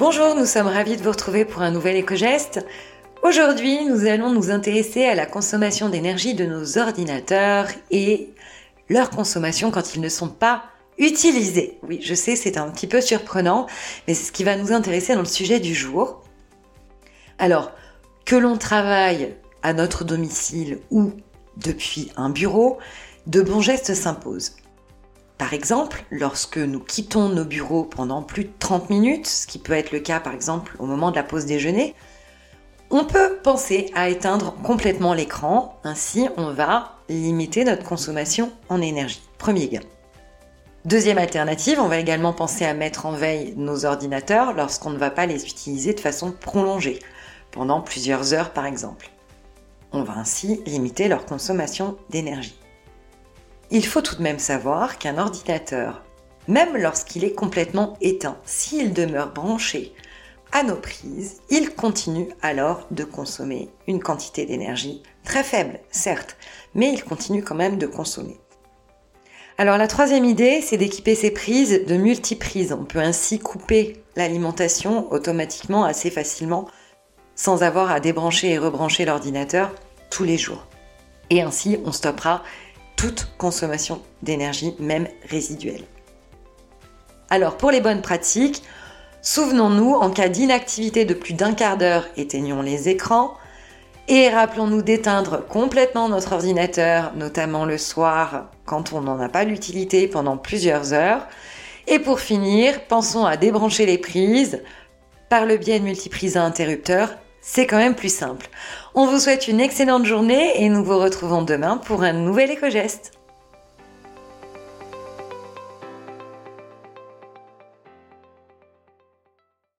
Bonjour, nous sommes ravis de vous retrouver pour un nouvel éco-geste. Aujourd'hui, nous allons nous intéresser à la consommation d'énergie de nos ordinateurs et leur consommation quand ils ne sont pas utilisés. Oui, je sais, c'est un petit peu surprenant, mais c'est ce qui va nous intéresser dans le sujet du jour. Alors, que l'on travaille à notre domicile ou depuis un bureau, de bons gestes s'imposent. Par exemple, lorsque nous quittons nos bureaux pendant plus de 30 minutes, ce qui peut être le cas par exemple au moment de la pause déjeuner, on peut penser à éteindre complètement l'écran, ainsi on va limiter notre consommation en énergie. Premier gain. Deuxième alternative, on va également penser à mettre en veille nos ordinateurs lorsqu'on ne va pas les utiliser de façon prolongée, pendant plusieurs heures par exemple. On va ainsi limiter leur consommation d'énergie. Il faut tout de même savoir qu'un ordinateur, même lorsqu'il est complètement éteint, s'il demeure branché à nos prises, il continue alors de consommer une quantité d'énergie très faible, certes, mais il continue quand même de consommer. Alors la troisième idée, c'est d'équiper ces prises de multiprises. On peut ainsi couper l'alimentation automatiquement assez facilement sans avoir à débrancher et rebrancher l'ordinateur tous les jours. Et ainsi, on stoppera toute consommation d'énergie, même résiduelle. Alors pour les bonnes pratiques, souvenons-nous, en cas d'inactivité de plus d'un quart d'heure, éteignons les écrans et rappelons-nous d'éteindre complètement notre ordinateur, notamment le soir quand on n'en a pas l'utilité pendant plusieurs heures. Et pour finir, pensons à débrancher les prises par le biais de multiprises à interrupteurs c'est quand même plus simple. On vous souhaite une excellente journée et nous vous retrouvons demain pour un nouvel éco-geste.